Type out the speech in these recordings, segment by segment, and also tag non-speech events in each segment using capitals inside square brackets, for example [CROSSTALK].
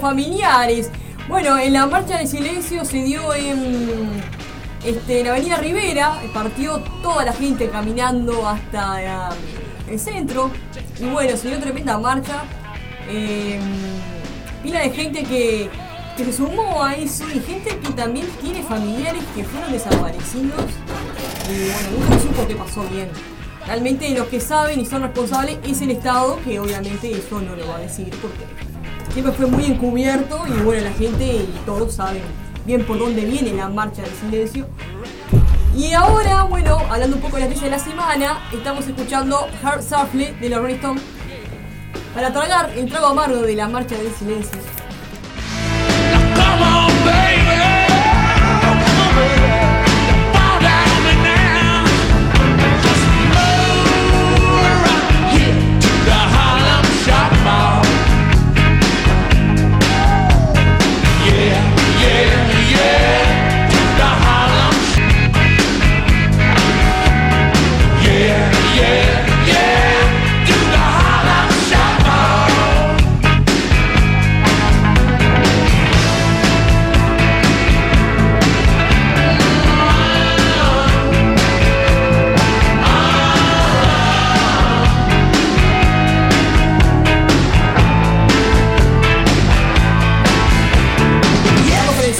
familiares. Bueno, en la marcha de silencio se dio en, este, en Avenida Rivera. Partió toda la gente caminando hasta eh, el centro. Y bueno, se dio tremenda marcha. Eh, pila de gente que, que se sumó a eso y gente que también tiene familiares que fueron desaparecidos. Y bueno, nunca supo qué pasó bien. Realmente los que saben y son responsables es el Estado, que obviamente eso no lo va a decir porque siempre fue muy encubierto y bueno, la gente y todos saben bien por dónde viene la marcha del silencio. Y ahora, bueno, hablando un poco de la noticia de la semana, estamos escuchando Heart Shuffle de la Rolling Stone para tragar el trago amargo de la marcha del silencio.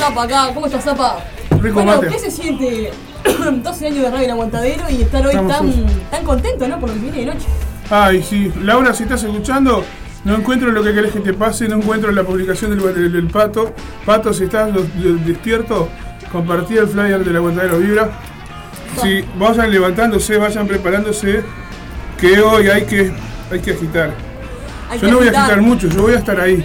Acá. ¿Cómo estás, Zapa? Rico bueno, ¿qué se siente [CLEARS THROAT] 12 años de radio en Aguantadero y estar hoy tan, tan contento, ¿no? Por lo que viene de noche. Ay, sí. Laura, si estás escuchando, no encuentro lo que querés que te pase, no encuentro la publicación del, del, Pato. Pato, si estás despierto, compartí el flyer del Aguantadero Vibra. Si vayan levantándose, vayan preparándose, que hoy hay que, hay que agitar. yo no voy a agitar mucho, yo voy a estar ahí.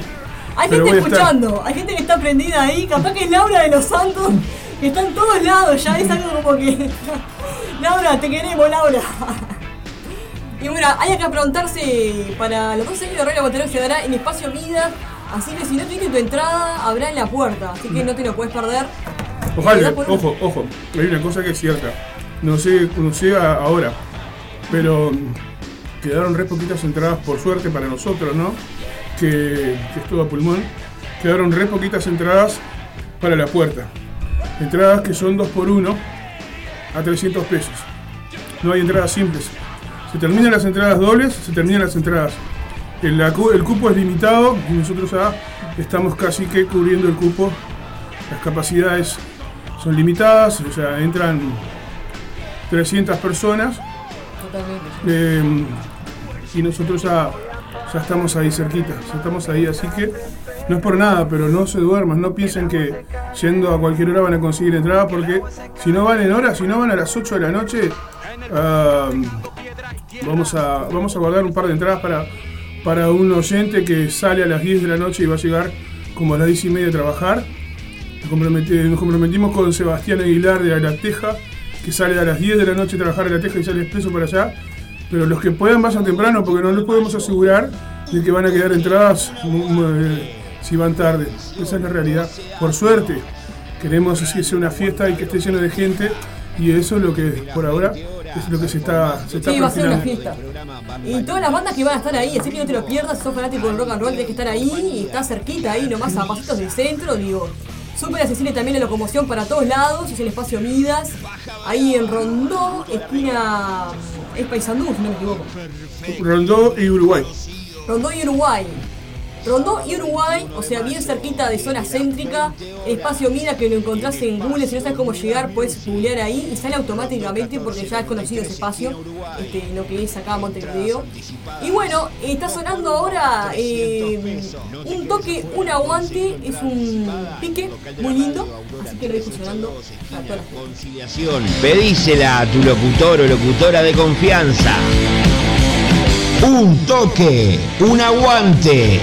Hay gente escuchando, hay gente que está prendida ahí, capaz que es Laura de los Santos, que está en todos lados, ya es algo como que. [LAUGHS] Laura, te queremos, Laura. Y bueno, hay que preguntarse para los dos años de Regla Botero se dará en espacio vida, así que si no tienes tu entrada, habrá en la puerta, así que no te lo puedes perder. Ojalá, ojo, ojo, hay una cosa que es cierta, no sé, no sé ahora, pero quedaron re poquitas entradas por suerte para nosotros, ¿no? Que, estuvo a pulmón, quedaron re poquitas entradas para la puerta. Entradas que son 2 por 1 a 300 pesos. No hay entradas simples. Se terminan las entradas dobles, se terminan las entradas. El, el cupo es limitado y nosotros estamos casi que cubriendo el cupo. Las capacidades son limitadas, o sea, entran 300 personas. Eh, y nosotros ya ya estamos ahí cerquita, ya estamos ahí, así que no es por nada, pero no se duerman, no piensen que yendo a cualquier hora van a conseguir entrada, porque si no van en hora, si no van a las 8 de la noche, vamos, a, vamos a guardar un par de entradas para, para un oyente que sale a las 10 de la noche y va a llegar como a las 10 y media a trabajar. Nos, comprometimos con Sebastián Aguilar de La Teja, que sale a las 10 de la noche a trabajar a La Teja y sale expreso para allá pero los que puedan vayan temprano porque no les podemos asegurar de que van a quedar entradas eh, si van tarde. Esa es la realidad. Por suerte, queremos que sea una fiesta y que esté lleno de gente y eso es lo que por ahora es lo que se está se está Sí, va a ser una fiesta. Y todas las bandas que van a estar ahí, así que no te lo pierdas, si sos fanático del rock and roll, tienes que estar ahí y está cerquita ahí, nomás a pasitos del centro, digo. Súper accesible también la locomoción para todos lados, es el espacio Midas, ahí en Rondó, esquina es Paysandú, si no me equivoco. Rondó y Uruguay. Rondó y Uruguay. Rondó y Uruguay, o sea, bien cerquita de zona céntrica, espacio Mira que lo encontrás en Google, si no sabes cómo llegar, puedes googlear ahí. Y sale automáticamente porque ya es conocido ese espacio, este, lo que es acá Montevideo. Y bueno, está sonando ahora eh, un toque, un aguante, es un pique muy lindo, así que lo dejo sonando Conciliación, pedísela a tu locutor o locutora de confianza. Un toque, un aguante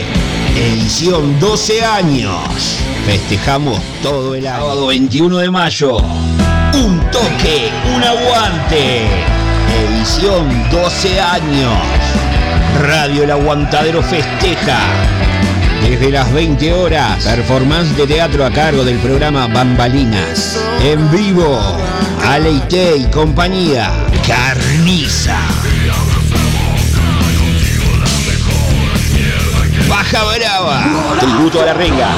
edición 12 años. Festejamos todo el año. Sábado 21 de mayo. Un toque, un aguante. Edición 12 años. Radio El Aguantadero festeja. Desde las 20 horas, performance de teatro a cargo del programa Bambalinas. En vivo, Aleite y compañía. Carniza. Caja Brava, tributo a la renga.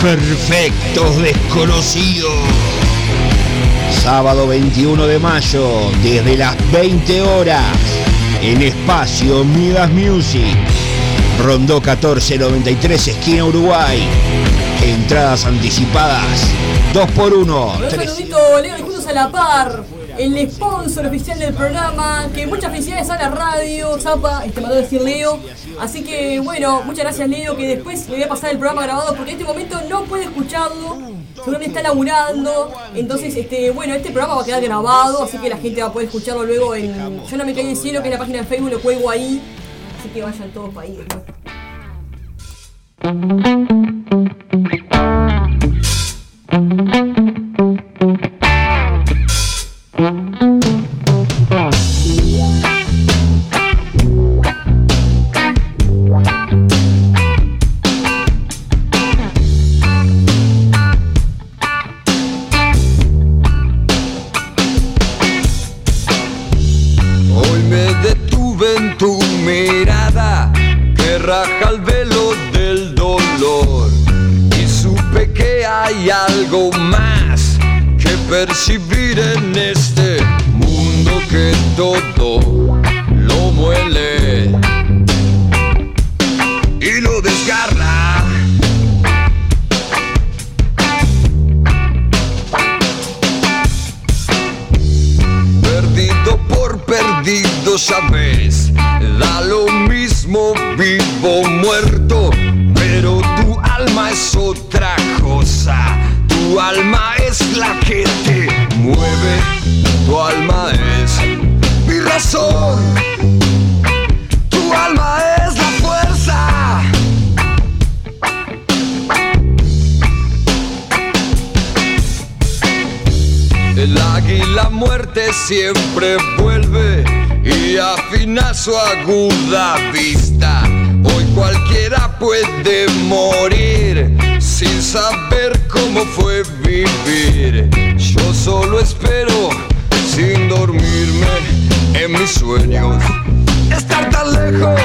Perfectos desconocidos. Sábado 21 de mayo, desde las 20 horas, en espacio Midas Music. Rondó 1493, esquina Uruguay. Entradas anticipadas, 2 por 1 Un saludito, Leo, y juntos a la par. El sponsor oficial del programa, que muchas felicidades a la radio, Zapa, este mandó decir Leo. Así que bueno, muchas gracias Leo, que después le voy a pasar el programa grabado porque en este momento no puede escucharlo, seguramente está laburando. Entonces, este, bueno, este programa va a quedar grabado, así que la gente va a poder escucharlo luego en Yo no me caí del cielo, que es la página de Facebook, lo cuelgo ahí. Así que vayan todos para ahí después. Hoy tu alma es la fuerza. El águila muerte siempre vuelve y afina su aguda vista. Hoy cualquiera puede morir sin saber cómo fue vivir. Yo solo espero sin dormirme en mis sueños. Estar tan lejos,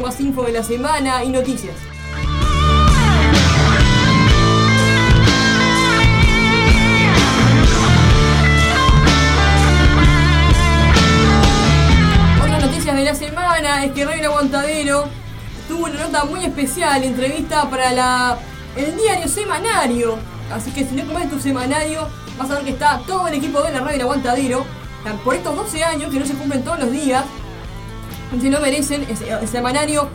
más info de la semana y noticias. Otras noticias de la semana es que Reina Aguantadero tuvo una nota muy especial, entrevista para la, el diario semanario. Así que si no comes tu semanario, vas a ver que está todo el equipo de la Radio El Aguantadero por estos 12 años que no se cumplen todos los días, se lo merecen, el semanario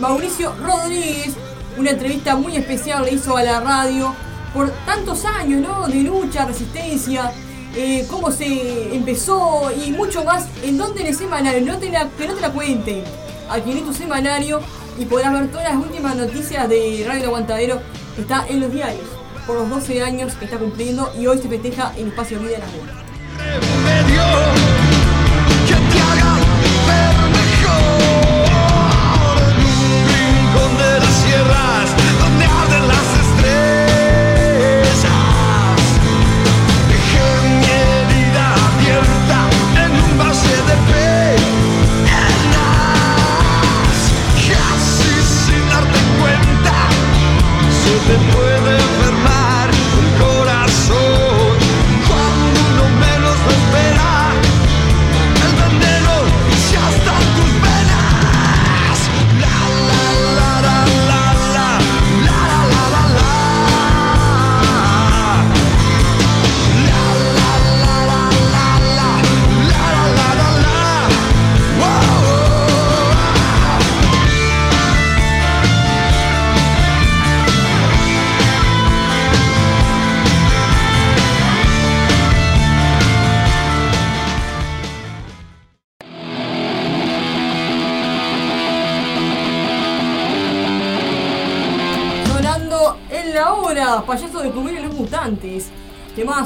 Mauricio Rodríguez, una entrevista muy especial le hizo a la radio por tantos años, ¿no? De lucha, resistencia, eh, cómo se empezó y mucho más. ¿En dónde en el semanario? No te la, que no te la cuenten. Aquí en tu semanario y podrás ver todas las últimas noticias de Radio Aguantadero. Está en los diarios por los 12 años que está cumpliendo y hoy se festeja en Espacio Vida de la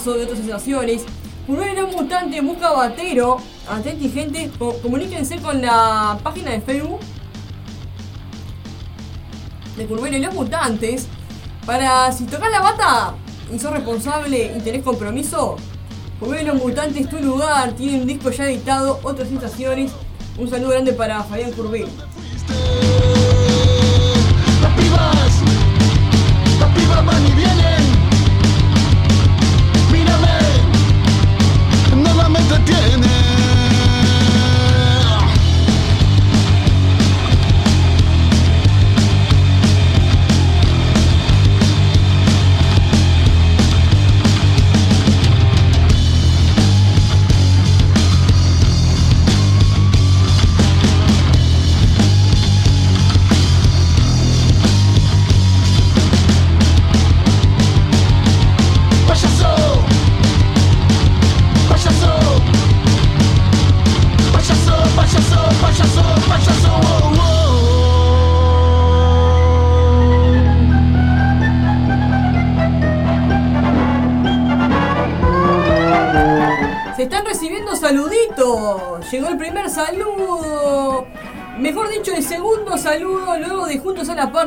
Temazo de otras sensaciones. Curvelo los mutantes busca batero. Atenti gente, comuníquense con la página de Facebook de Curvelo y los mutantes. Para si tocas la bata y sos responsable y tenés compromiso, Curvelo los mutantes tu lugar. Tiene un disco ya editado, otras sensaciones. Un saludo grande para Fabián Curvelo.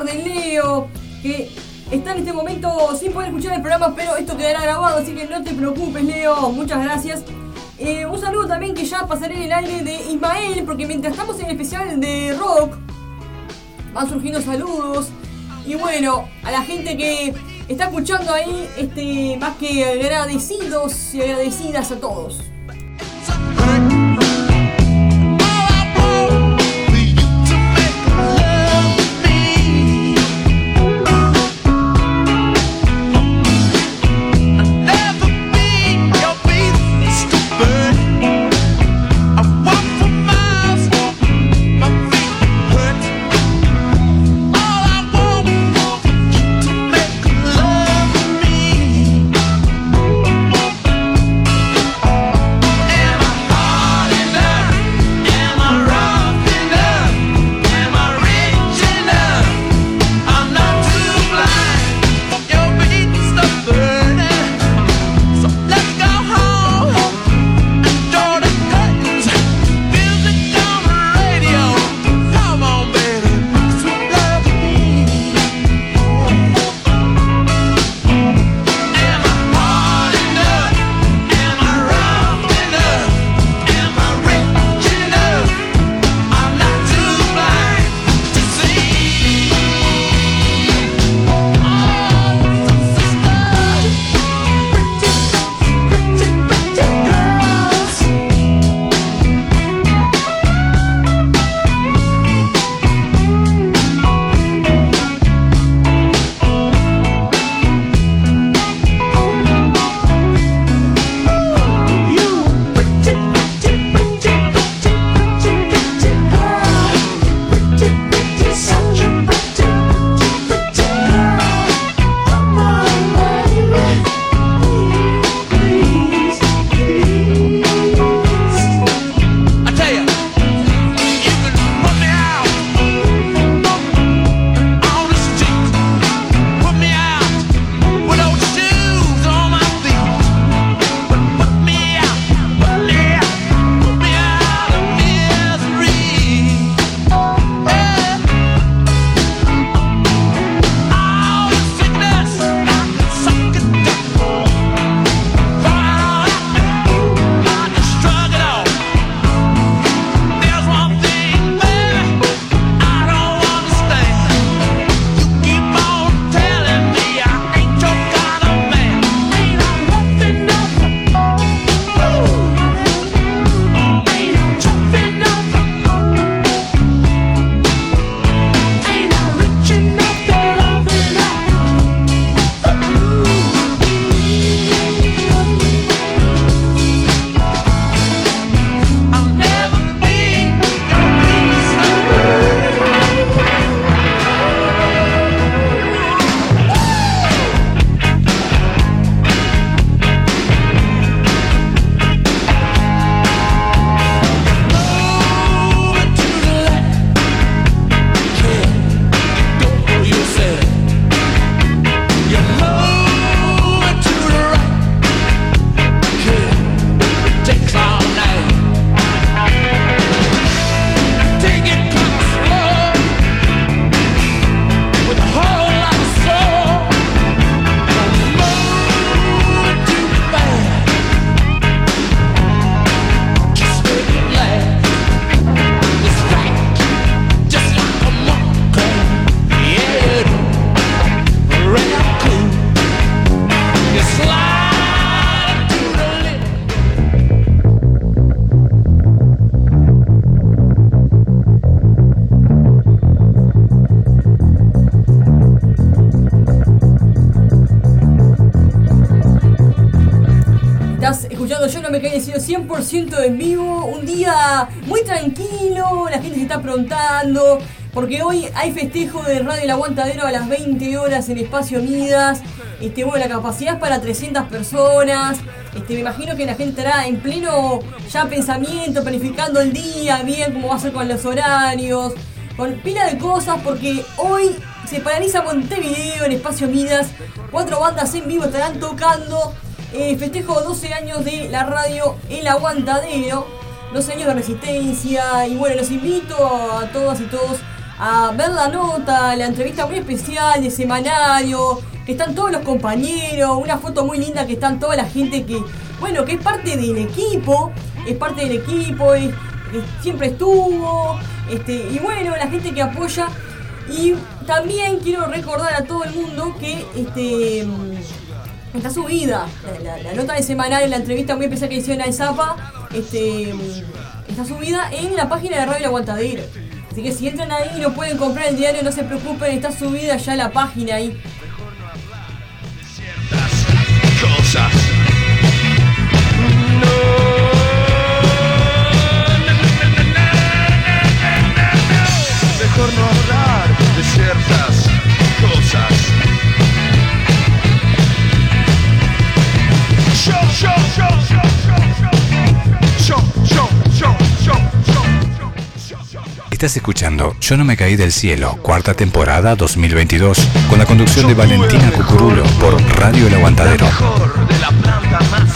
De Leo, que está en este momento sin poder escuchar el programa, pero esto quedará grabado, así que no te preocupes, Leo. Muchas gracias. Eh, un saludo también que ya pasaré en el aire de Ismael, porque mientras estamos en el especial de rock, van surgiendo saludos. Y bueno, a la gente que está escuchando ahí, este, más que agradecidos y agradecidas a todos. Festejo de Radio El Aguantadero a las 20 horas en Espacio Midas. Este, bueno, la capacidad es para 300 personas. Este, me imagino que la gente estará en pleno ya pensamiento, planificando el día, bien cómo va a ser con los horarios, con pila de cosas, porque hoy se paraliza Montevideo en Espacio Midas. Cuatro bandas en vivo estarán tocando. Eh, festejo 12 años de la radio El Aguantadero, 12 años de resistencia. Y bueno, los invito a todas y todos a ver la nota, la entrevista muy especial de semanario, que están todos los compañeros, una foto muy linda que están toda la gente que, bueno, que es parte del equipo, es parte del equipo, es, siempre estuvo, este, y bueno, la gente que apoya. Y también quiero recordar a todo el mundo que este está subida la, nota de semanario, la entrevista muy especial que hicieron a Zapa, este, está subida en la página de Radio El Aguantadero. Así que si entran ahí y no pueden comprar el diario, no se preocupen, está subida ya la página ahí. Cosas. Mejor no hablar de ciertas cosas. Show, show, show, show, show, Estás escuchando Yo no me caí del cielo, cuarta temporada 2022, con la conducción de Valentina Cucurulo por Radio El Aguantadero. La mejor de la planta más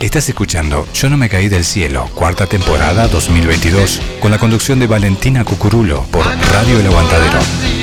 Estás escuchando Yo no me caí del cielo, cuarta temporada 2022, con la conducción de Valentina Cucurulo por Radio El Aguantadero.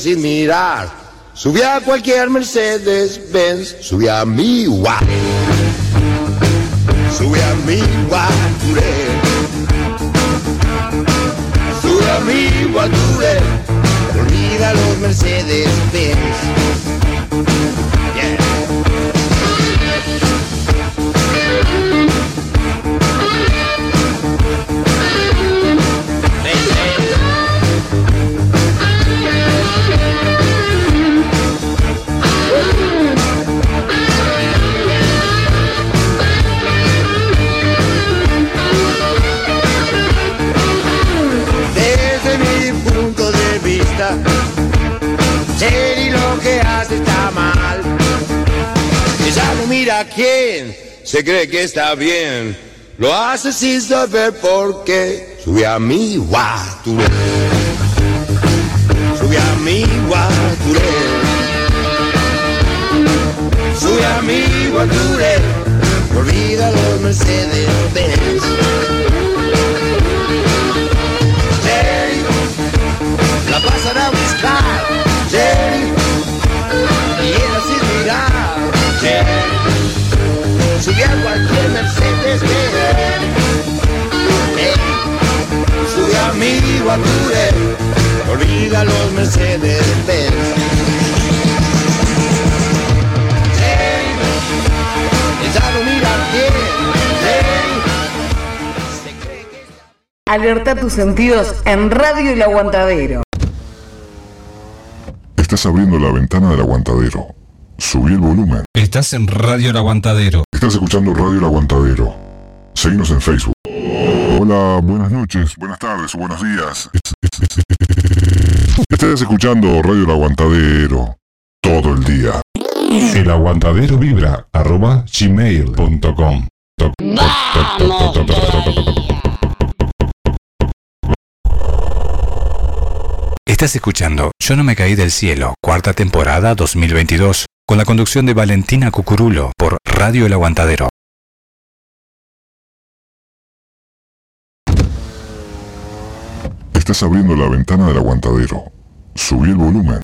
Sin mirar. Subí a cualquier Mercedes Benz, subí a mi guay. Subí a mi guay, Subí a amigo Arture, olvida los Mercedes Benz. Se cree que está bien. Lo hace sin saber por qué. Sube a mi guature. Sube a mi guature. Sube a mi guature. Olvida los Mercedes Benz. Olvida los Mercedes Benz. No bien, Alerta tus sentidos en Radio El Aguantadero. Estás abriendo la ventana del aguantadero. Subí el volumen. Estás en Radio El Aguantadero. Estás escuchando Radio El Aguantadero. Seguimos en Facebook. Hola, buenas noches, buenas tardes o buenos días. Estás escuchando Radio El Aguantadero todo el día. El aguantadero vibra arroba gmail.com. Estás escuchando Yo no me caí del cielo, cuarta temporada 2022, con la conducción de Valentina Cucurulo por Radio El Aguantadero. Estás abriendo la ventana del aguantadero. Subí el volumen.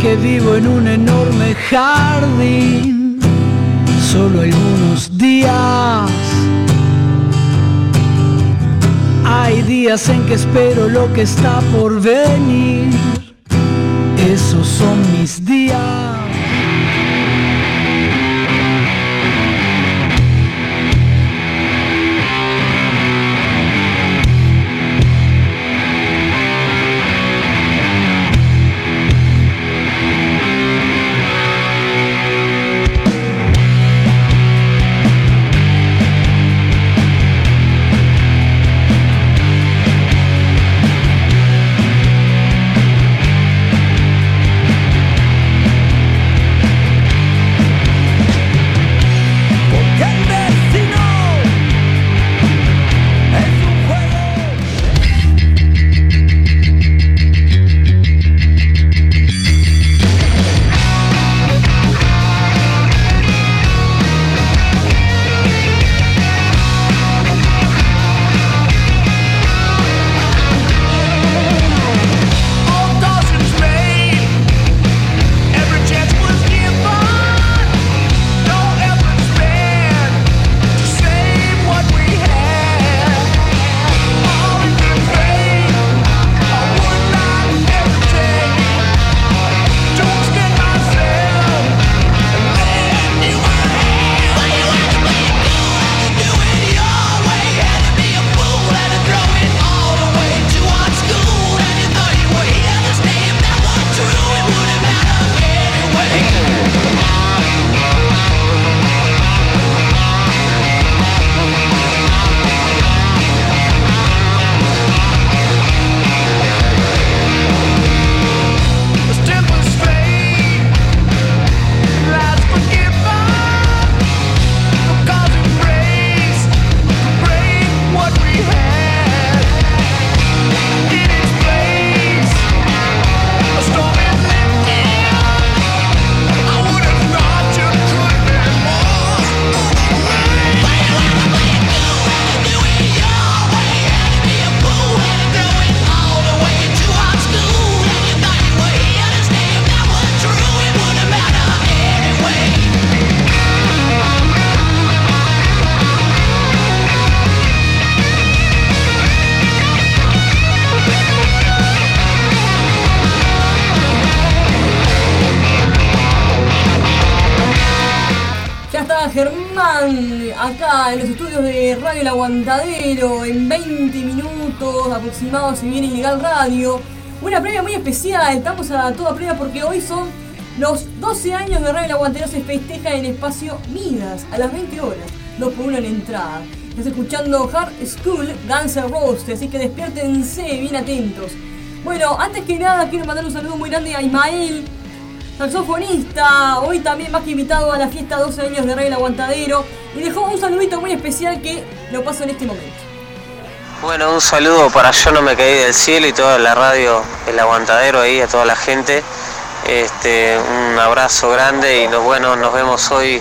que vivo en un enorme jardín, solo algunos días. Hay días en que espero lo que está por venir Germán acá en los estudios de Radio El Aguantadero. En 20 minutos aproximados se viene Ilegal Radio. Una previa muy especial, estamos a toda previa porque hoy son los 12 años de Radio El Aguantadero. Se festeja en el espacio Midas a las 20 horas. 2 por 1 en entrada. Estás escuchando Hard School Guns N' Roses, así que despiértense bien atentos. Bueno, antes que nada quiero mandar un saludo muy grande a Ismael, saxofonista, hoy también más que invitado a la fiesta 12 años de Rey el Aguantadero. Y dejó un saludito muy especial que lo paso en este momento. Bueno, un saludo para Yo No Me Caí del Cielo y toda la radio El Aguantadero ahí, a toda la gente. Este, un abrazo grande y nos, bueno, nos vemos hoy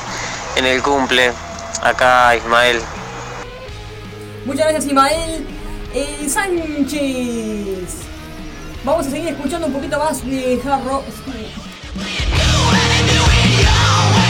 en el cumple. Acá Ismael. Muchas gracias Ismael Eh, Sánchez. Vamos a seguir escuchando un poquito más de hard rock. Yeah.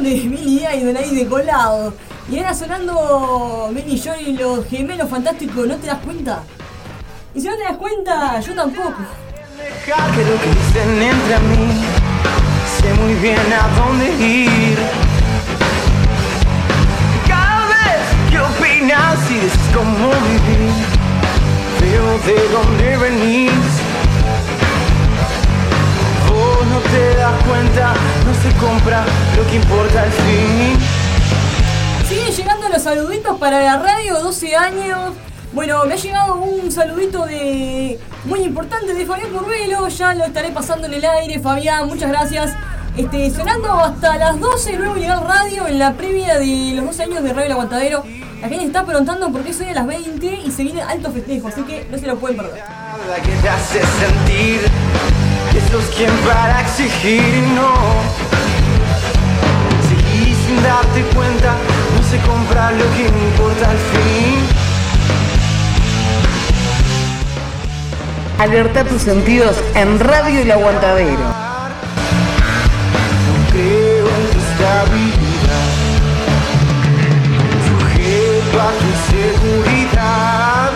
Temón de Billy Idol ahí de colado. Y era sonando Benny Joy y los gemelos fantásticos, ¿no te das cuenta? Y si no te das cuenta, yo tampoco. Dejar que lo que dicen entre mí Sé muy bien a dónde ir Cada vez que opinas y dices cómo vivir Veo de dónde venís te das cuenta, no se compra lo que importa al fin Siguen llegando los saluditos para la radio, 12 años. Bueno, me ha llegado un saludito de muy importante de Fabián Curvelo, ya lo estaré pasando en el aire, Fabián, muchas gracias. Este, sonando hasta las 12, luego llega al radio en la previa de los 12 años de Radio El Aguantadero. La gente está preguntando por qué soy a las 20 y se viene alto festejo, así que no se lo pueden perder. La que te hace sentir que sos quien para exigir y no. Seguís sin darte cuenta, no se compra lo que importa al fin. Alerta tus sentidos en Radio El Aguantadero. No creo en tu estabilidad. Sujeto a tu seguridad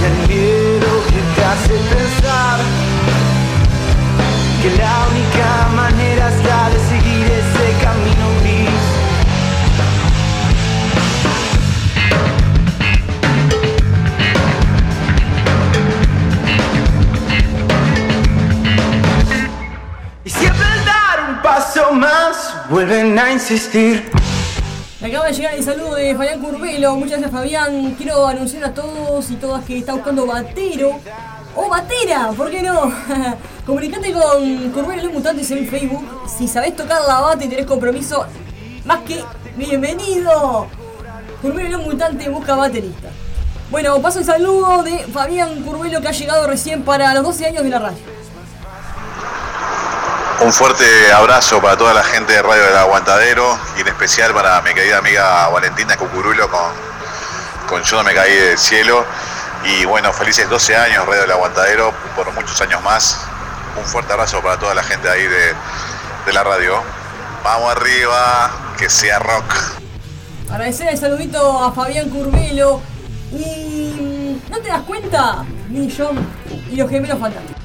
Y al miedo que te hace pensar Que la única manera es la de seguir ese camino gris Y siempre al dar un paso más vuelven a insistir acaba de llegar el saludo de Fabián Curvelo. Muchas gracias, Fabián. Quiero anunciar a todos y todas que está buscando batero o batera, ¿por qué no? [LAUGHS] Comunicate con Curvelo Los Mutantes en Facebook. Si sabés tocar la bata y tenés compromiso, más que bienvenido. Curvelo Los Mutantes busca baterista. Bueno, paso el saludo de Fabián Curvelo que ha llegado recién para los 12 años de la radio. Un fuerte abrazo para toda la gente de Radio del Aguantadero y en especial para mi querida amiga Valentina Cucurulo con, con Yo no me caí del cielo. Y bueno, felices 12 años Radio del Aguantadero, por muchos años más. Un fuerte abrazo para toda la gente ahí de, de la radio. Vamos arriba, que sea rock. Agradecer el saludito a Fabián Curvelo. Y. ¿No te das cuenta? Billy John y los gemelos fantásticos.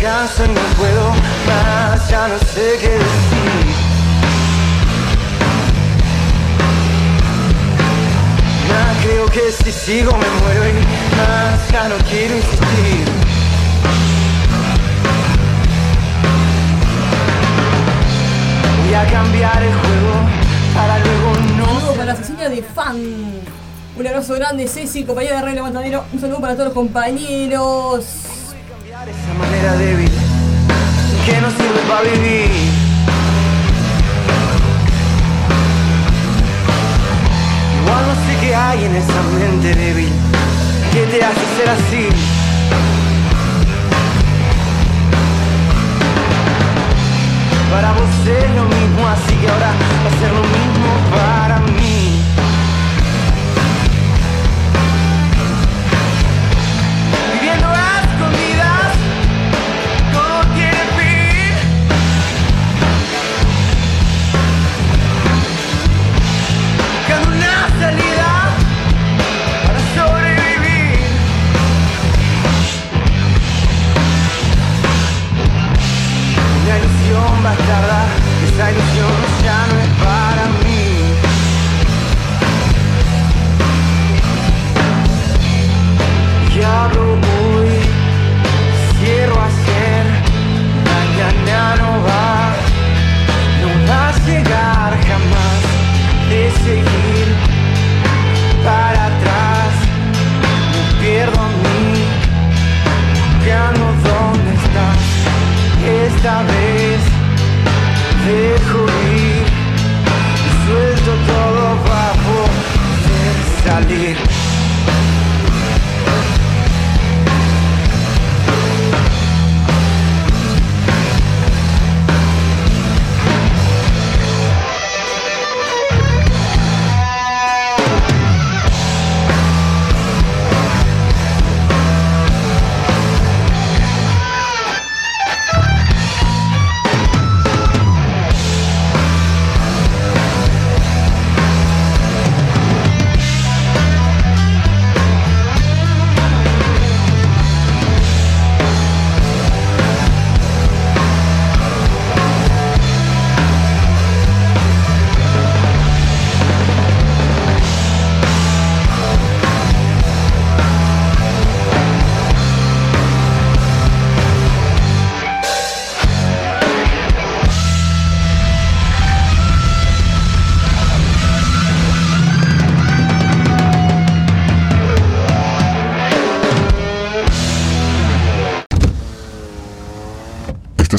Canso no puedo más, ya no sé qué decir. Nah, creo que si sigo me muero y más, ya no quiero insistir. Voy a cambiar el juego para luego no saludo para Cecilia de Fan. Un abrazo grande, Ceci, compañera de Radio Levantadero. Un saludo para todos los compañeros. Esa manera débil que no sirve para vivir. Igual no sé qué hay en esa mente débil que te hace ser así. Para vos es lo mismo, así que ahora va a ser lo mismo para Salida para sobrevivir. Una ilusión bastarda, esa ilusión ya no es para mí. Ya no.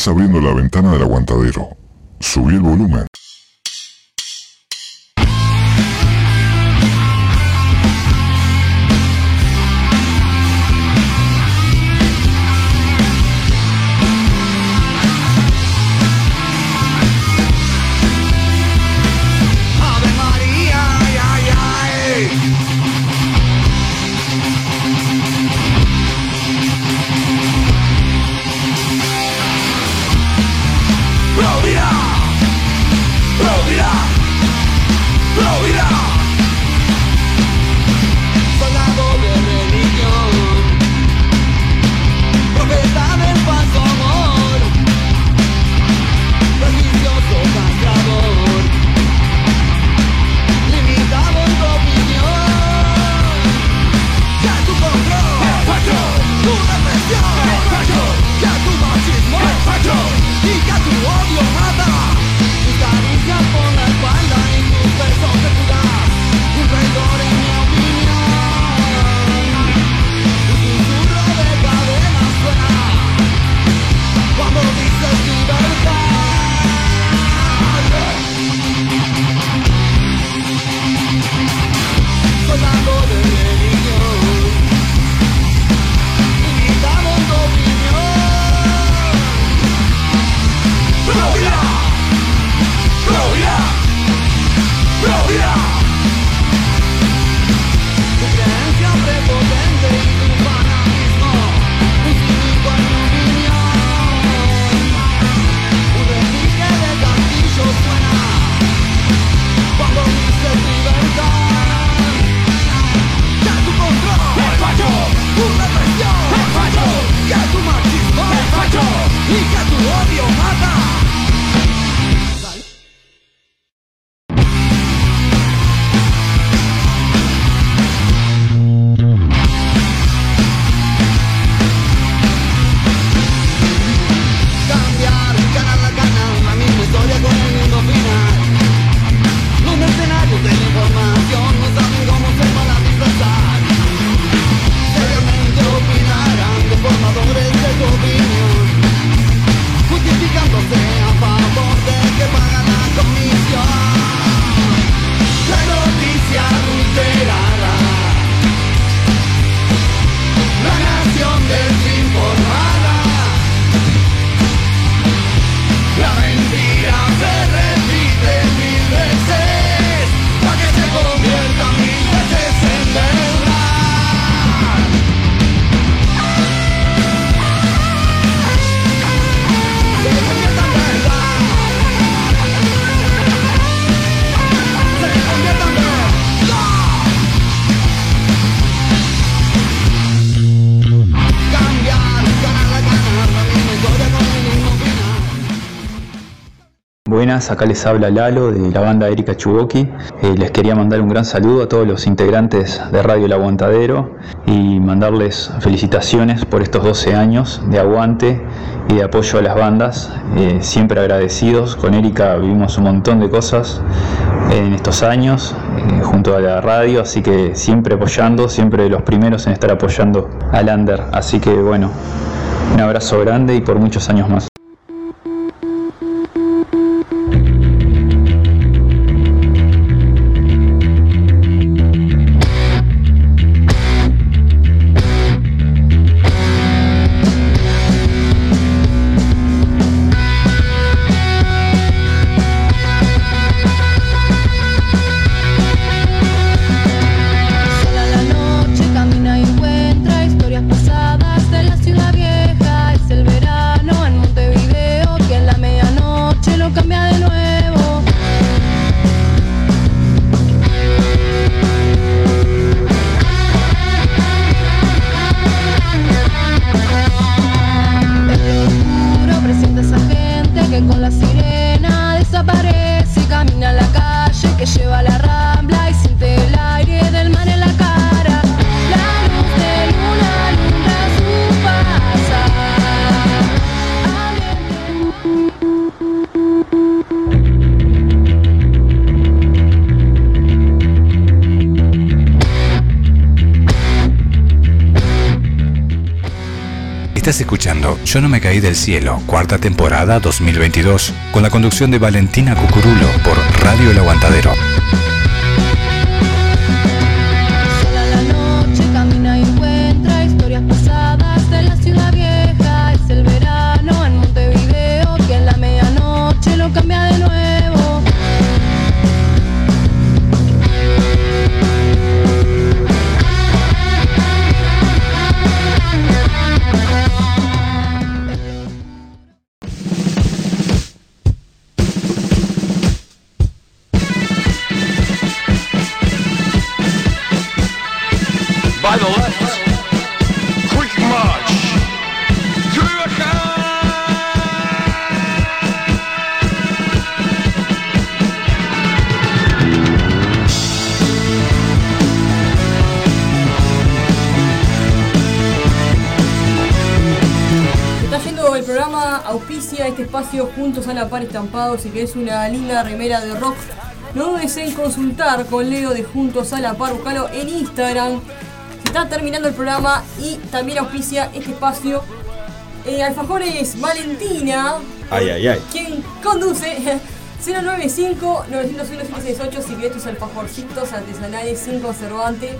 abriendo la ventana del aguantadero. Subí el volumen. acá les habla Lalo de la banda Erika Chuboki. Eh, les quería mandar un gran saludo a todos los integrantes de Radio El Aguantadero y mandarles felicitaciones por estos 12 años de aguante y de apoyo a las bandas. Eh, siempre agradecidos, con Erika vivimos un montón de cosas en estos años eh, junto a la radio, así que siempre apoyando, siempre los primeros en estar apoyando a Lander. Así que bueno, un abrazo grande y por muchos años más. Yo no me caí del cielo, cuarta temporada 2022, con la conducción de Valentina Cucurulo por Radio El Aguantadero. Auspicia este espacio juntos a la par estampados y que es una linda remera de rock. No dudes en consultar con Leo de Juntos a la Par, buscalo en Instagram. Se está terminando el programa y también auspicia este espacio. Eh, Alfajores Valentina, Ay, ay, ay. quien conduce 095 900 si querés tus alfajorcitos artesanales sin conservante,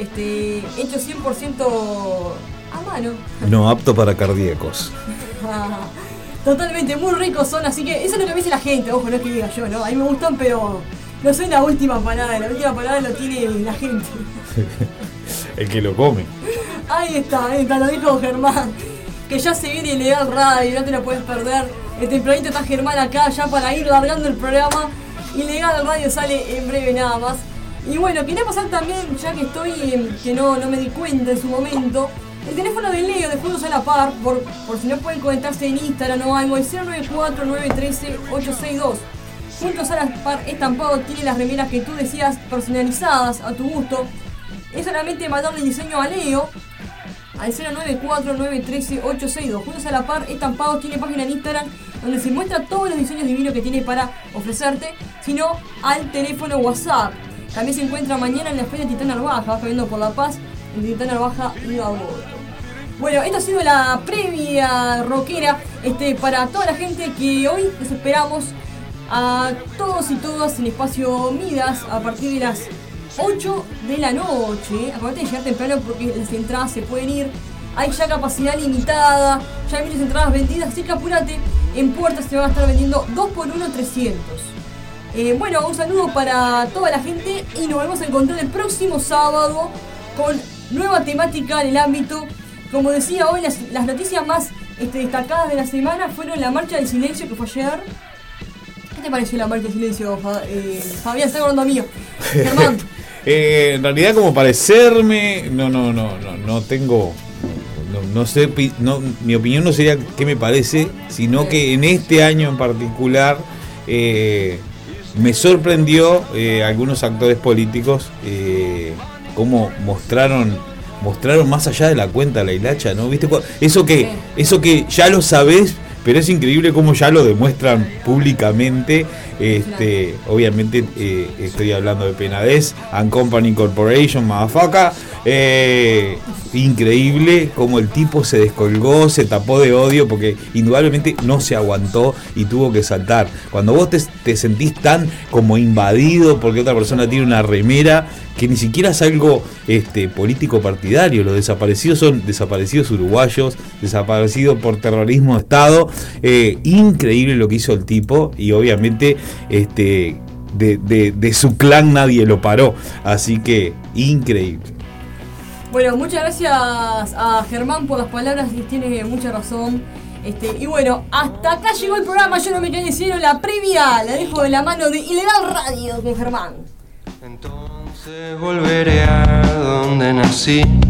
este, hechos 100% a mano. No apto para cardíacos. [LAUGHS] Totalmente, muy ricos son, así que eso es lo que me dice la gente, ojo, no es que diga yo, ¿no? A mí me gustan, pero no soy la última palabra, la última palabra lo tiene la gente. [LAUGHS] El que lo come. Ahí está, ahí está, lo dijo Germán. Que ya se viene Ilegal Radio, no te lo puedes perder. El tempranito está Germán acá ya para ir largando el programa. Ilegal Radio sale en breve nada más. Y bueno, quería pasar también, ya que estoy, que no, no me di cuenta en su momento, el teléfono de Leo de Juegos a la Par, por, por si no pueden conectarse en Instagram o algo, el 094-913-862. Juntos a la Par estampado tiene las remeras que tú decías personalizadas a tu gusto. Es solamente mandarle diseño a Leo al 094-913-862. Juntos a la Par estampado tiene página en Instagram donde se muestra todos los diseños divinos que tiene para ofrecerte, sino al teléfono WhatsApp. También se encuentra mañana en la Feria Titán Narvaja, vas caminando por La Paz, en Titán Narvaja y Agosto. Bueno, esta ha sido la previa rockera este, para toda la gente que hoy les esperamos a todos y todas en espacio Midas a partir de las 8 de la noche. Acuérdate de llegar temprano porque las entradas se pueden ir. Hay ya capacidad limitada, ya hay muchas entradas vendidas, así que apúrate. En puertas se van a estar vendiendo 2 por 1 300. Eh, bueno, un saludo para toda la gente y nos vamos a encontrar el próximo sábado con nueva temática en el ámbito. Como decía hoy, las, las noticias más este, destacadas de la semana fueron la marcha del silencio que fue ayer. ¿Qué te pareció la marcha del silencio, eh, Fabián? Está hablando mío. [LAUGHS] Germán. Eh, en realidad, como parecerme, no, no, no, no, no tengo. No, no sé, no, mi opinión no sería qué me parece, sino que en este año en particular eh, me sorprendió algunos actores políticos cómo mostraron mostraron más allá de la cuenta la hilacha, ¿no? ¿Viste? Eso que, eso que ya lo sabés, pero es increíble cómo ya lo demuestran públicamente. Este, obviamente eh, estoy hablando de Penades and Company Corporation, motherfucker. Eh, increíble cómo el tipo se descolgó, se tapó de odio porque indudablemente no se aguantó y tuvo que saltar. Cuando vos te, te sentís tan como invadido porque otra persona tiene una remera que ni siquiera es algo este, político partidario, los desaparecidos son desaparecidos uruguayos, desaparecidos por terrorismo de Estado. Eh, increíble lo que hizo el tipo y obviamente este, de, de- de su clan nadie lo paró. Así que increíble. Bueno, muchas gracias a Germán por las palabras y tiene mucha razón. Este, y bueno, hasta acá llegó el programa, yo no me quedé cielo, la previa la dejo de la mano de Ilegal Radio con Germán. Entonces volveré a donde nací.